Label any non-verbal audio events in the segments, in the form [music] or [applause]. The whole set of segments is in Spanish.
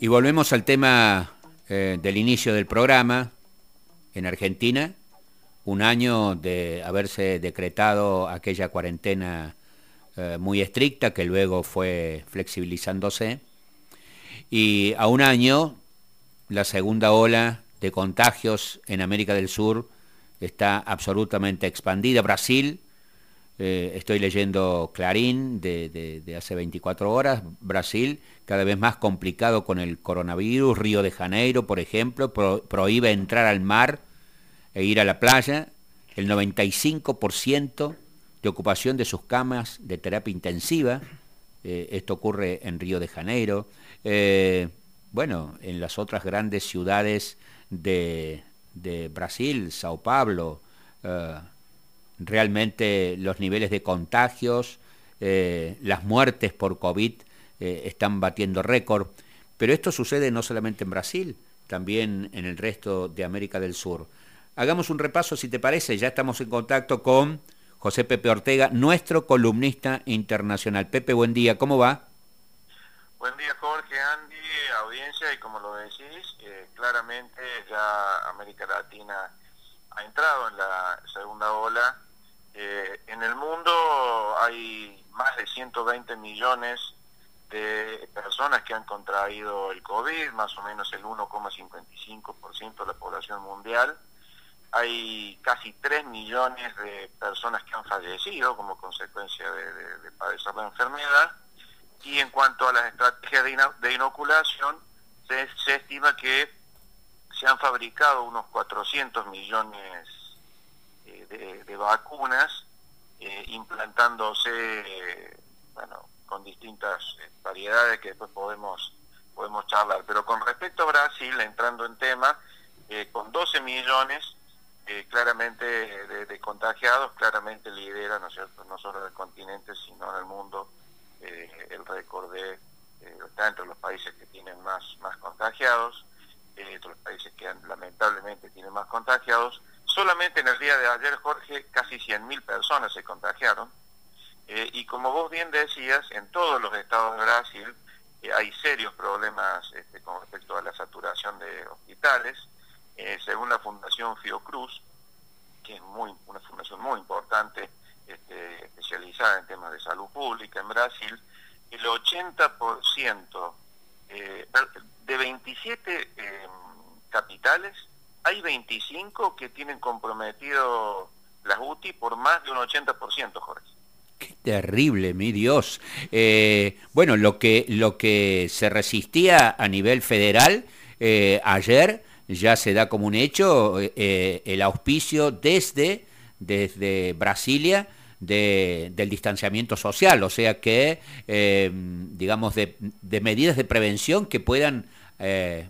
Y volvemos al tema eh, del inicio del programa en Argentina, un año de haberse decretado aquella cuarentena eh, muy estricta que luego fue flexibilizándose, y a un año la segunda ola de contagios en América del Sur está absolutamente expandida. Brasil, eh, estoy leyendo Clarín de, hace 24 horas, Brasil cada vez más complicado con el coronavirus, Río de Janeiro, por ejemplo, prohíbe entrar al mar e ir a la playa, el 95% de ocupación de sus camas de terapia intensiva, eh, esto ocurre en Río de Janeiro, eh, bueno, en las otras grandes ciudades de, Brasil, Sao Paulo, realmente los niveles de contagios, eh, las muertes por COVID eh, están batiendo récord, pero esto sucede no solamente en Brasil, también en el resto de América del Sur. Hagamos un repaso, si te parece, ya estamos en contacto con José Pepe Ortega, nuestro columnista internacional. Pepe, buen día, ¿cómo va? Buen día, Jorge, Andy, audiencia, y como lo decís, eh, claramente ya América Latina ha entrado en la segunda ola eh, en el mundo hay más de 120 millones de personas que han contraído el COVID, más o menos el 1,55% de la población mundial. Hay casi 3 millones de personas que han fallecido como consecuencia de, padecer la enfermedad. Y en cuanto a las estrategias de, inoculación, se estima que se han fabricado unos 400 millones de, vacunas eh, implantándose bueno, con distintas eh, variedades que después podemos, podemos charlar. Pero con respecto a Brasil, entrando en tema, eh, con 12 millones claramente de, contagiados, claramente lidera, ¿no, cierto? no solo en el continente, sino en el mundo, el récord de, está entre los países que tienen más, más contagiados, entre los países que lamentablemente tienen más contagiados, Solamente en el día de ayer, Jorge, casi 100.000 personas se contagiaron. Eh, y como vos bien decías, en todos los estados de Brasil eh, hay serios problemas este, con respecto a la saturación de hospitales. Eh, según la Fundación Fiocruz, que es una fundación muy importante, este, especializada en temas de salud pública en Brasil, el 80% de 27 capitales hay 25 que tienen comprometido las UTI por más de un 80%, Jorge. Qué terrible, mi Dios. Eh, bueno, lo que, lo que se resistía a nivel federal eh, ayer ya se da como un hecho eh, el auspicio desde, desde Brasilia del distanciamiento social, o sea que, digamos, de, de, medidas de prevención que puedan,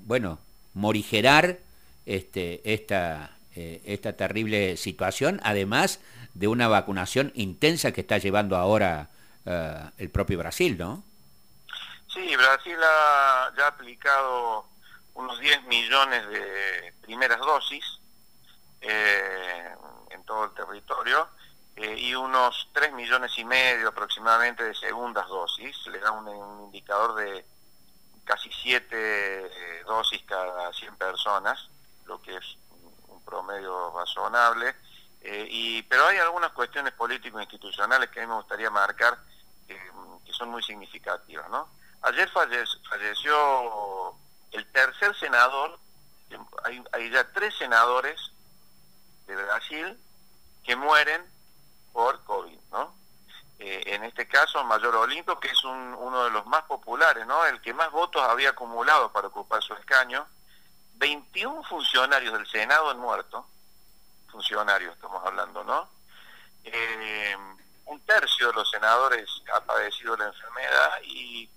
bueno, morigerar este, esta, eh, esta terrible situación, además de una vacunación intensa que está llevando ahora eh, el propio Brasil, ¿no? Sí, Brasil ha aplicado unos 10 millones de primeras dosis eh, en todo el territorio y unos 3 millones y medio aproximadamente de segundas dosis. Le da un, indicador de casi 7 dosis cada 100 personas lo que es un promedio razonable. Eh, y, pero hay algunas cuestiones político-institucionales que a mí me gustaría marcar que son muy significativas. ¿no? Ayer falleció el tercer senador, hay, ya tres senadores de Brasil que mueren por COVID. ¿no? Eh, en este caso, Mayor Olimpo, que es uno de los más populares, ¿no? el que más votos había acumulado para ocupar su escaño, 21 funcionarios del Senado han muerto, funcionarios estamos hablando, ¿no? Eh, un tercio de los senadores ha padecido la enfermedad y,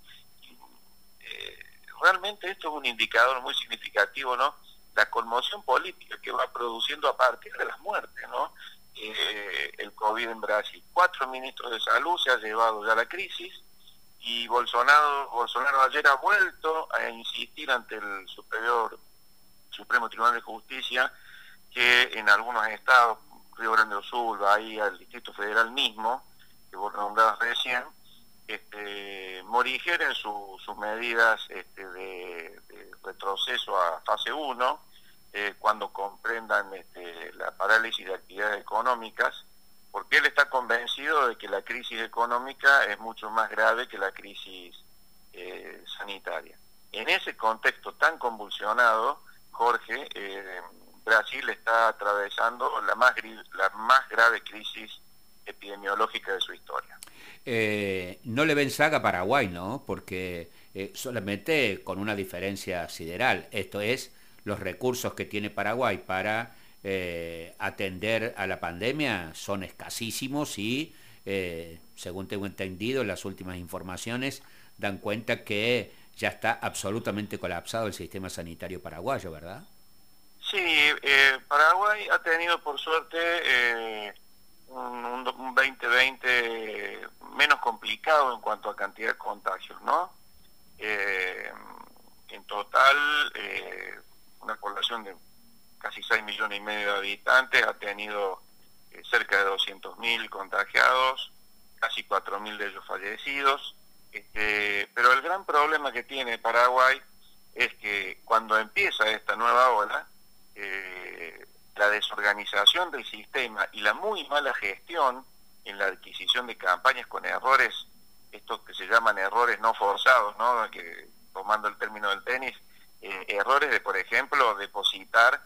eh, realmente esto es un indicador muy significativo, ¿no? La conmoción política que va produciendo a partir de las muertes, ¿no? Eh, el COVID en Brasil. Cuatro ministros de salud se ha llevado ya la crisis y Bolsonaro, Bolsonaro ayer ha vuelto a insistir ante el superior Supremo Tribunal de Justicia que en algunos estados, Río Grande do Sul, Bahía, el Distrito Federal mismo, que vos nombrabas recién, este, morigeren sus medidas este, de, retroceso a fase 1, eh, cuando comprendan este, la parálisis de actividades económicas, porque él está convencido de que la crisis económica es mucho más grave que la crisis eh, sanitaria. En ese contexto tan convulsionado, Jorge, eh, Brasil está atravesando la más, la más grave crisis epidemiológica de su historia. Eh, no le ven saga a Paraguay, ¿no? Porque eh, solamente con una diferencia sideral, esto es los recursos que tiene Paraguay para eh, atender a la pandemia son escasísimos y, según tengo entendido, las últimas informaciones dan cuenta que ya está absolutamente colapsado el sistema sanitario paraguayo, ¿verdad? Sí, Paraguay ha tenido por suerte un, 2020 menos complicado en cuanto a cantidad de contagios, ¿no? Eh, en total, eh, una población de casi 6 millones y medio de habitantes ha tenido eh, cerca de 200.000 contagiados, casi 4.000 de ellos fallecidos. Este, pero el gran problema que tiene Paraguay es que cuando empieza esta nueva ola, la desorganización del sistema y la muy mala gestión en la adquisición de campañas con errores, estos que se llaman errores no forzados, ¿no? que tomando el término del tenis, eh, errores de, por ejemplo, depositar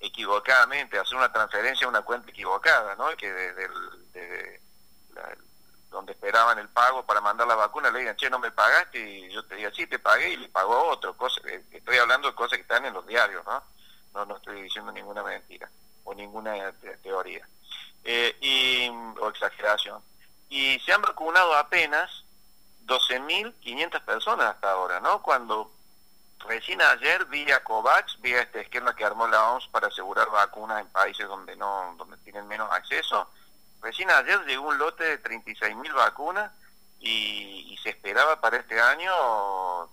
equivocadamente, hacer una transferencia a una cuenta equivocada, ¿no? que desde de, donde esperaban el pago para mandar la vacuna le digan, che, no me pagaste, y yo te diga, sí, te pagué y le pagó otro. Cosa, eh, estoy hablando de cosas que están en los diarios, ¿no? No, no estoy diciendo ninguna mentira o ninguna teoría. Eh, y, o exageración. Y se han vacunado apenas 12.500 personas hasta ahora, ¿no? Cuando recién ayer vía COVAX, vía este esquema que armó la OMS para asegurar vacunas en países donde no donde tienen menos acceso, recién ayer llegó un lote de 36.000 vacunas y, y, se esperaba para este año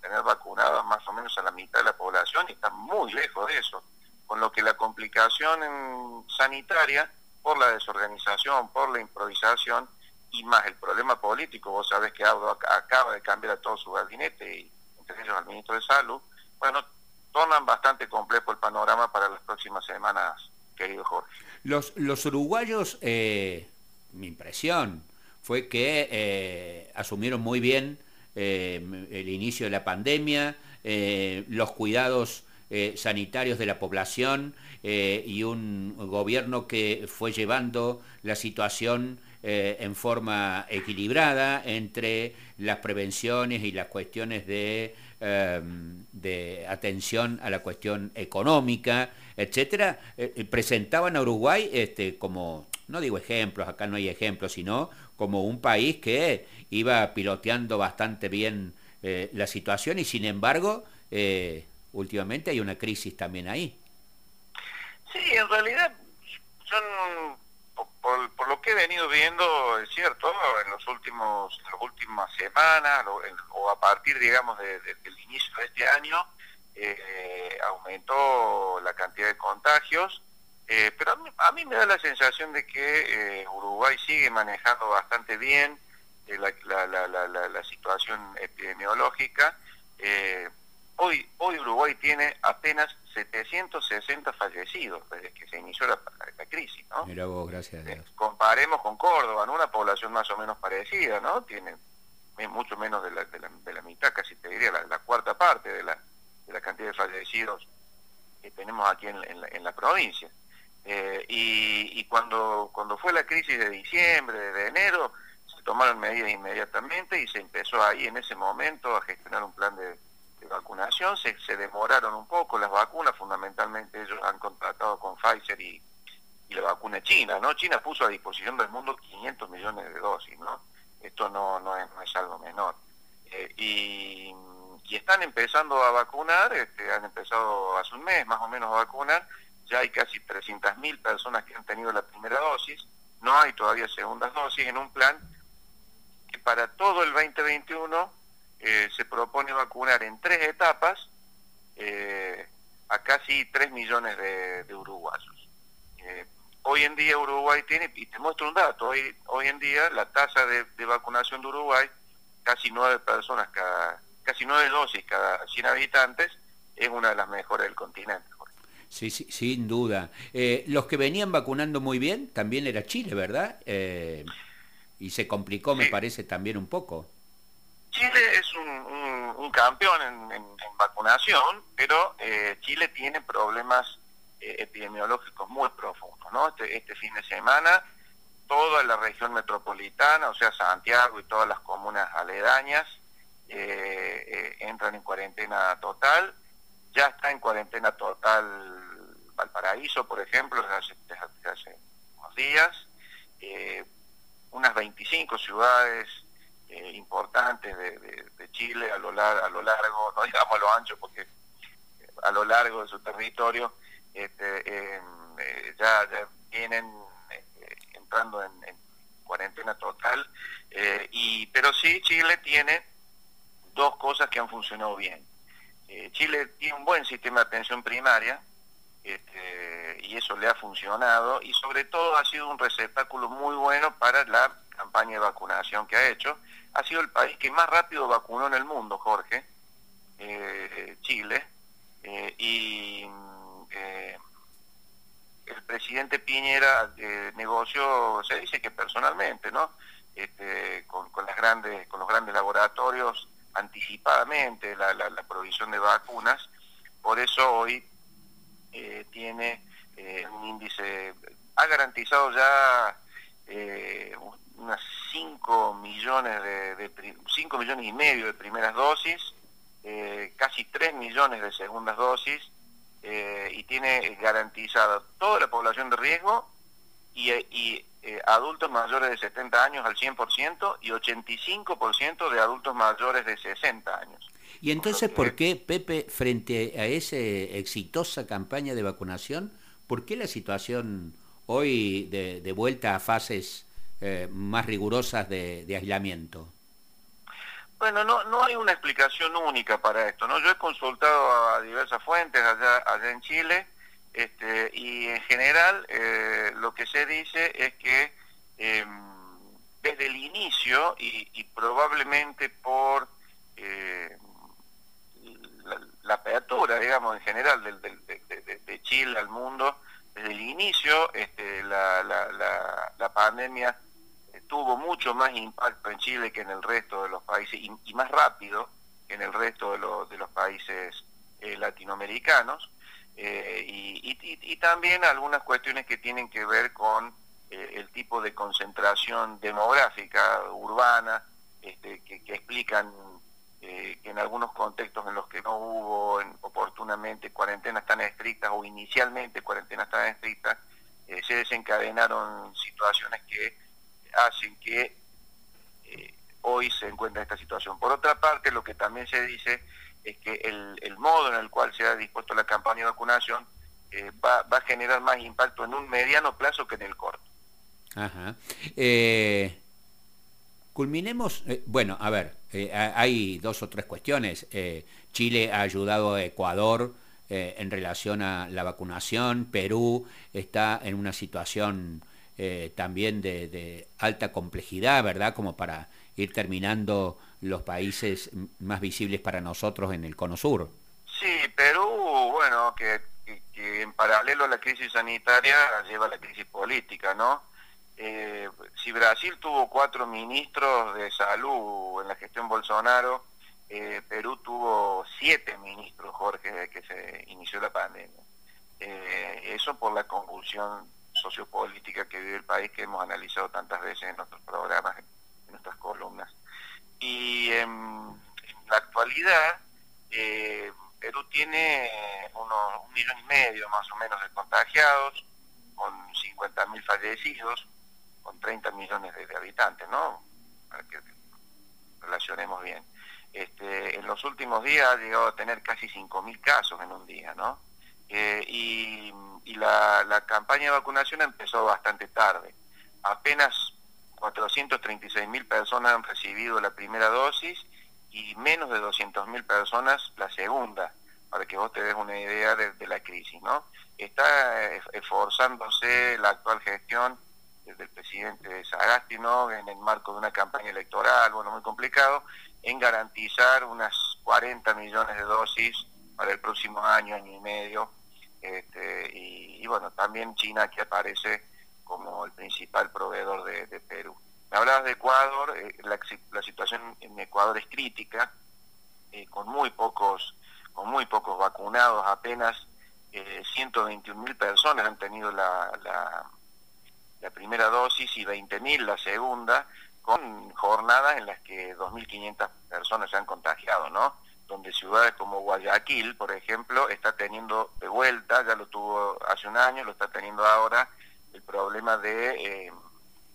tener vacunadas más o menos a la mitad de la población y está muy lejos de eso. Con lo que la complicación sanitaria por la desorganización, por la improvisación y más el problema político. Vos sabés que acaba de cambiar a todo su gabinete, y entre ellos al ministro de Salud. Bueno, tornan bastante complejo el panorama para las próximas semanas, querido Jorge. Los, los uruguayos, eh, mi impresión fue que eh, asumieron muy bien eh, el inicio de la pandemia, los cuidados eh, sanitarios de la población eh, y un gobierno que fue llevando la situación eh, en forma equilibrada entre las prevenciones y las cuestiones de, em, de atención a la cuestión económica, etcétera, presentaban a Uruguay este, como, no digo ejemplos, acá no hay ejemplos, sino como un país que iba piloteando bastante bien la situación y sin embargo últimamente hay una crisis también ahí. Sí, en realidad son por, lo que he venido viendo, es cierto, en los últimos, en las últimas semanas o, a partir, digamos, del inicio de este año, eh, aumentó la cantidad de contagios, eh, pero a mí, me da la sensación de que eh, Uruguay sigue manejando bastante bien la, la, la, la, situación epidemiológica. Hoy, hoy Uruguay tiene apenas 760 fallecidos desde que se inició la, crisis, ¿no? Mira vos, gracias a Dios. comparemos con Córdoba, ¿no? Una población más o menos parecida, ¿no? Tiene mucho menos de la, de la, mitad, casi te diría la, cuarta parte de la, de la cantidad de fallecidos que tenemos aquí en, en, la, provincia. Eh, y, cuando, cuando fue la crisis de diciembre, de enero, se tomaron medidas inmediatamente y se empezó ahí en ese momento a gestionar un plan de vacunación, se, se demoraron un poco las vacunas, fundamentalmente ellos han contratado con Pfizer y, la vacuna china, ¿no? China puso a disposición del mundo 500 millones de dosis, ¿no? Esto no, no, es, no es algo menor. Eh, y, y, están empezando a vacunar, este, han empezado hace un mes más o menos a vacunar, ya hay casi 300.000 personas que han tenido la primera dosis, no hay todavía segundas dosis en un plan que para todo el 2021 eh, se propone vacunar en tres etapas eh, a casi 3 millones de, uruguayos. Eh, hoy en día Uruguay tiene, y te muestro un dato, hoy, hoy en día la tasa de, vacunación de Uruguay, casi nueve personas cada, casi nueve dosis cada 100 habitantes, es una de las mejores del continente. Sí, sí, sin duda. Eh, los que venían vacunando muy bien también era Chile, ¿verdad? Eh, y se complicó, me parece, también un poco. Chile es un, campeón en, vacunación, pero eh, Chile tiene problemas epidemiológicos muy profundos. ¿no? Este, este, fin de semana, toda la región metropolitana, o sea, Santiago y todas las comunas aledañas, entran en cuarentena total ya está en cuarentena total Valparaíso, por ejemplo, desde hace, unos días. Eh, unas 25 ciudades eh, importantes de, Chile a lo, a lo largo, no digamos a lo ancho, porque eh, a lo largo de su territorio este, em, ya, vienen entrando en, en, cuarentena total. y Pero sí, Chile tiene dos cosas que han funcionado bien. Eh, Chile tiene un buen sistema de atención primaria este, y eso le ha funcionado y sobre todo ha sido un receptáculo muy bueno para la campaña de vacunación que ha hecho. Ha sido el país que más rápido vacunó en el mundo, Jorge, eh, Chile, eh, y el presidente Piñera negoció, se dice que personalmente, ¿no? Este, con, las grandes, con los grandes laboratorios anticipadamente la, la, provisión de vacunas, por eso hoy eh, tiene eh, un índice, ha garantizado ya eh, unas 5 millones de, 5 millones y medio de primeras dosis, casi 3 millones de segundas dosis, y tiene garantizada toda la población de riesgo y, y eh, adultos mayores de 70 años al 100% y 85% de adultos mayores de 60 años. ¿Y entonces por qué, Pepe, frente a esa exitosa campaña de vacunación, por qué la situación hoy de, vuelta a fases eh, más rigurosas de, aislamiento? Bueno, no, no hay una explicación única para esto, ¿no? Yo he consultado a diversas fuentes allá, allá en Chile este, y en general eh, lo que se dice es que em, desde el inicio y, probablemente por eh, la, apertura, digamos, en general de, Chile al mundo, desde el inicio este, la, la, pandemia tuvo mucho más impacto en Chile que en el resto de los países y, más rápido que en el resto de, de los países eh, latinoamericanos. Eh, y, también algunas cuestiones que tienen que ver con eh, el tipo de concentración demográfica urbana, este, que, explican eh, que en algunos contextos en los que no hubo oportunamente cuarentenas tan estrictas o inicialmente cuarentenas tan estrictas, se desencadenaron situaciones que hacen que hoy se encuentre esta situación. Por otra parte, lo que también se dice es que el, modo en el cual se ha dispuesto la campaña de vacunación eh, va, a generar más impacto en un mediano plazo que en el corto. Ajá. Eh, culminemos, eh, bueno, a ver, hay dos o tres cuestiones. Chile ha ayudado a Ecuador en relación a la vacunación, Perú está en una situación también de alta complejidad, ¿verdad? Como para ir terminando los países más visibles para nosotros en el cono sur. Sí, Perú, bueno, que, en paralelo a la crisis sanitaria lleva la crisis política, ¿no? Eh, si Brasil tuvo cuatro ministros de salud en la gestión Bolsonaro, eh, Perú tuvo siete ministros, Jorge, desde que se inició la pandemia. Eh, eso por la convulsión sociopolítica que vive el país, que hemos analizado tantas veces en nuestros programas, nuestras columnas. Y en, la actualidad, eh, Perú tiene unos un millón y medio más o menos de contagiados, con 50.000 fallecidos, con 30 millones de, habitantes, ¿no? Para que relacionemos bien. Este, en los últimos días ha llegado a tener casi 5.000 casos en un día, ¿no? Eh, y, la, la, campaña de vacunación empezó bastante tarde. Apenas 436 mil personas han recibido la primera dosis y menos de 200 mil personas la segunda. para que vos te des una idea de, la crisis, ¿no? Está esforzándose la actual gestión del presidente Sagasti, ¿no? En el marco de una campaña electoral, bueno, muy complicado, en garantizar unas 40 millones de dosis para el próximo año, año y medio, este, y, bueno, también China que aparece como el principal proveedor de, Perú. Me hablabas de Ecuador, eh, la, situación en Ecuador es crítica, eh, con muy pocos con muy pocos vacunados, apenas eh, 121 mil personas han tenido la, la, la primera dosis y 20 mil la segunda, con jornadas en las que 2.500 personas se han contagiado, ¿no? donde ciudades como Guayaquil, por ejemplo, está teniendo de vuelta, ya lo tuvo hace un año, lo está teniendo ahora, el problema de eh,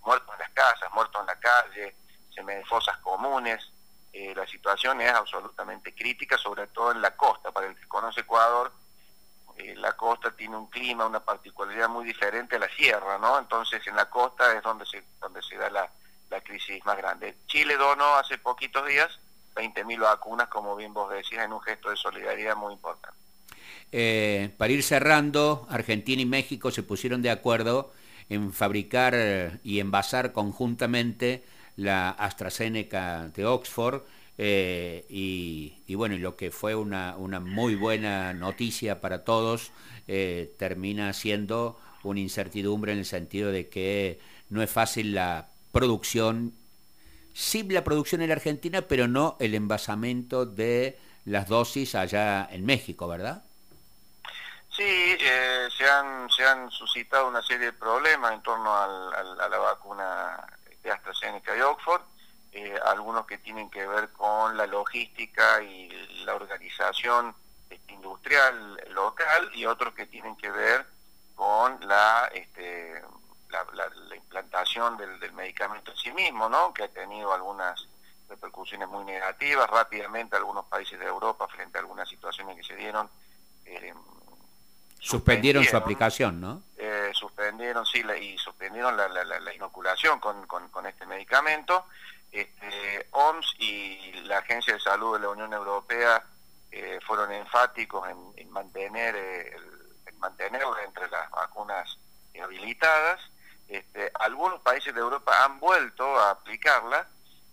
muertos en las casas, muertos en la calle, fosas comunes. Eh, la situación es absolutamente crítica, sobre todo en la costa. Para el que conoce Ecuador, eh, la costa tiene un clima, una particularidad muy diferente a la sierra, ¿no? Entonces, en la costa es donde se, donde se da la, la crisis más grande. Chile donó hace poquitos días 20.000 vacunas, como bien vos decías, en un gesto de solidaridad muy importante. Eh, para ir cerrando, Argentina y México se pusieron de acuerdo en fabricar y envasar conjuntamente la AstraZeneca de Oxford eh, y, bueno, lo que fue una, muy buena noticia para todos eh, termina siendo una incertidumbre en el sentido de que no es fácil la producción sí la producción en la Argentina, pero no el envasamiento de las dosis allá en México, ¿verdad? Sí, eh, se, han, se han suscitado una serie de problemas en torno a la vacuna de AstraZeneca y Oxford, eh, algunos que tienen que ver con la logística y la organización industrial local y otros que tienen que ver con la este, la, implantación del, medicamento en sí mismo, ¿no? que ha tenido algunas repercusiones muy negativas rápidamente algunos países de Europa frente a algunas situaciones que se dieron. Eh, suspendieron, su aplicación, ¿no? Eh, suspendieron, sí, y suspendieron la, inoculación con, este medicamento. Este, OMS y la Agencia de Salud de la Unión Europea eh, fueron enfáticos en, mantener en mantenerlo entre las vacunas habilitadas este, algunos países de Europa han vuelto a aplicarla,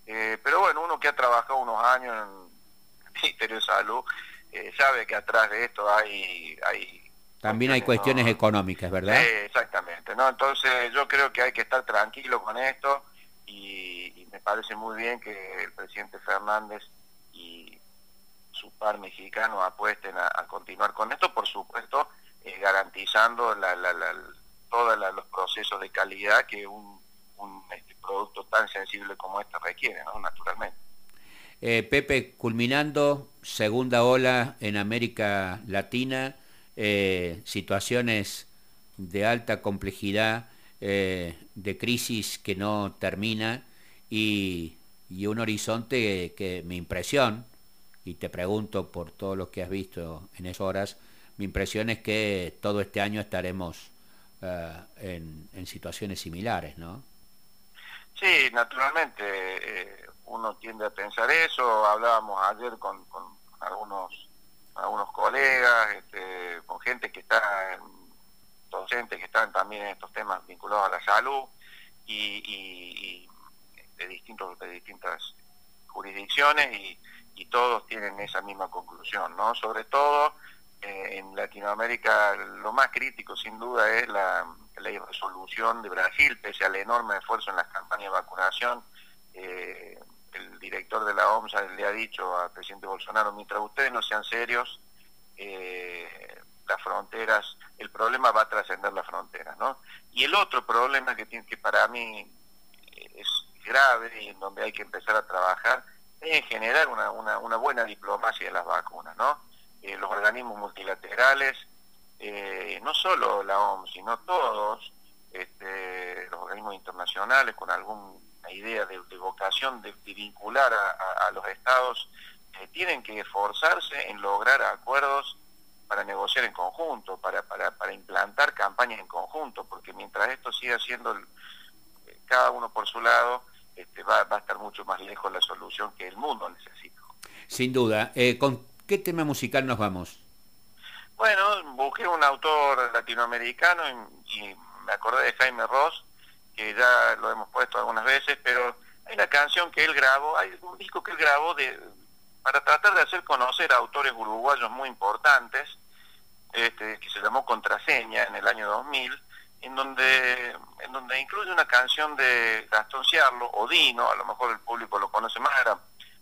eh, pero bueno, uno que ha trabajado unos años en el Ministerio de Salud eh, sabe que atrás de esto hay... hay También hay cuestiones económicas, ¿verdad? exactamente, ¿no? Entonces yo creo que hay que estar tranquilo con esto y, me parece muy bien que el presidente Fernández y su par mexicano apuesten a, continuar con esto, por supuesto, eh, garantizando la, la, la todos los procesos de calidad que un, este, producto tan sensible como este requiere, ¿no? naturalmente. Eh, Pepe, culminando, segunda ola en América Latina, eh, situaciones de alta complejidad, eh, de crisis que no termina y, un horizonte que, mi impresión, y te pregunto por todo lo que has visto en esas horas, mi impresión es que todo este año estaremos eh, en, situaciones similares, ¿no? Sí, naturalmente, uno tiende a pensar eso, hablábamos ayer con, algunos algunos colegas, este, con gente que está, docentes que están también en estos temas vinculados a la salud y, de, distintos, de distintas jurisdicciones y, y todos tienen esa misma conclusión, ¿no? Sobre todo eh, en Latinoamérica lo más crítico sin duda es la, la irresolución de Brasil, pese al enorme esfuerzo en las campañas de vacunación. Eh, el director de la OMS le ha dicho al presidente Bolsonaro, mientras ustedes no sean serios, eh, las fronteras, el problema va a trascender las fronteras, ¿no? Y el otro problema que tiene que para mí es grave y en donde hay que empezar a trabajar es generar una, una, buena diplomacia de las vacunas, ¿no? Eh, los organismos multilaterales, eh, no solo la OMS, sino todos, este, los organismos internacionales con alguna idea de, vocación de, vincular a, los estados, eh, tienen que esforzarse en lograr acuerdos para negociar en conjunto, para, para, para implantar campañas en conjunto, porque mientras esto siga siendo cada uno por su lado, este, va, va, a estar mucho más lejos la solución que el mundo necesita. Sin duda. ¿con ¿Qué tema musical nos vamos? Bueno, busqué un autor latinoamericano y, me acordé de Jaime Ross, que ya lo hemos puesto algunas veces, pero hay una canción que él grabó, hay un disco que él grabó de, para tratar de hacer conocer a autores uruguayos muy importantes, este, que se llamó Contraseña en el año 2000, en donde, en donde incluye una canción de Gastón Ciarlo, Odino, a lo mejor el público lo conoce más, era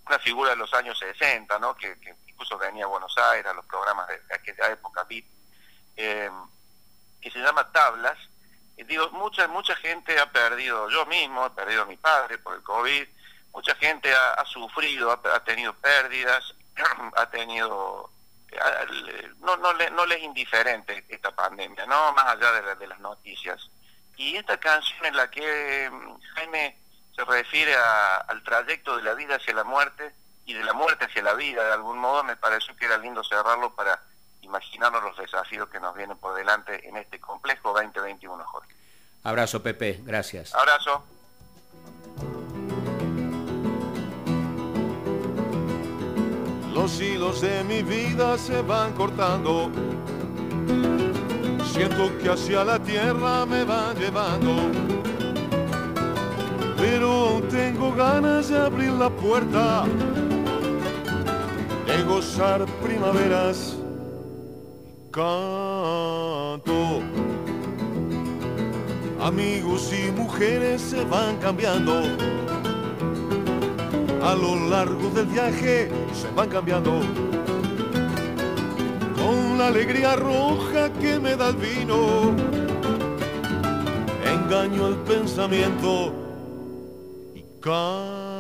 una figura de los años 60, ¿no? que, incluso venía a Buenos Aires, a los programas de, aquella época, VIP, eh, que se llama Tablas. Digo, mucha, mucha gente ha perdido, yo mismo he perdido a mi padre por el COVID, mucha gente ha, sufrido, ha, tenido pérdidas, [clears throat] ha tenido no, no, le, no les es indiferente esta pandemia, no más allá de, de, las noticias. Y esta canción en la que mm, Jaime se refiere al trayecto de la vida hacia la muerte y de la muerte hacia la vida, de algún modo me pareció que era lindo cerrarlo para imaginarnos los desafíos que nos vienen por delante en este complejo 2021, Jorge. Abrazo, Pepe, gracias. Abrazo. Los hilos de mi vida se van cortando. Siento que hacia la tierra me van llevando. Pero aún tengo ganas de abrir la puerta, de gozar primaveras. Canto. Amigos y mujeres se van cambiando a lo largo del viaje se van cambiando con la alegría roja que me da el vino. Engaño el pensamiento y canto.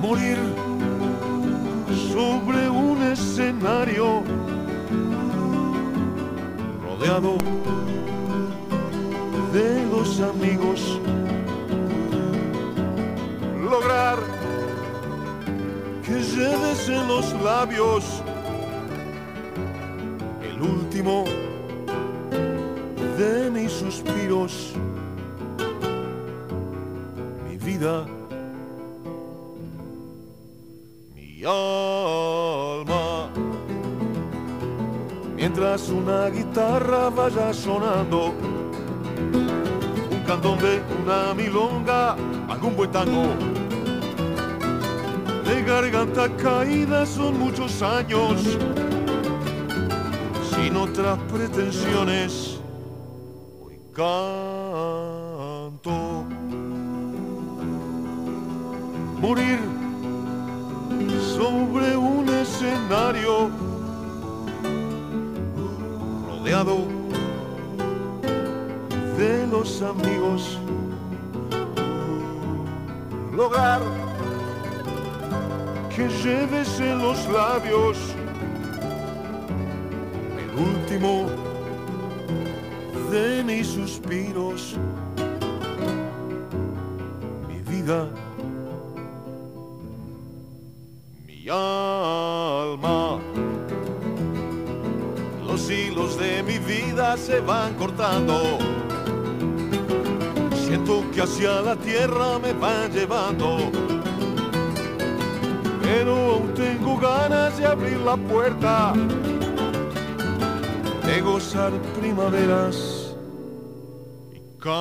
Morir sobre un escenario rodeado de los amigos. Lograr que lleves en los labios el último de mis suspiros, mi vida, mi alma, mientras una guitarra vaya sonando, un candombe, una milonga, algún buen tango de garganta caída son muchos años, sin otras pretensiones, hoy canto. Morir sobre un escenario rodeado de los amigos, lograr que lleves en los labios el último de mis suspiros, mi vida, mi alma. Los hilos de mi vida se van cortando. Siento que hacia la tierra me van llevando pero aún tengo ganas de abrir la puerta, de gozar primaveras y canto.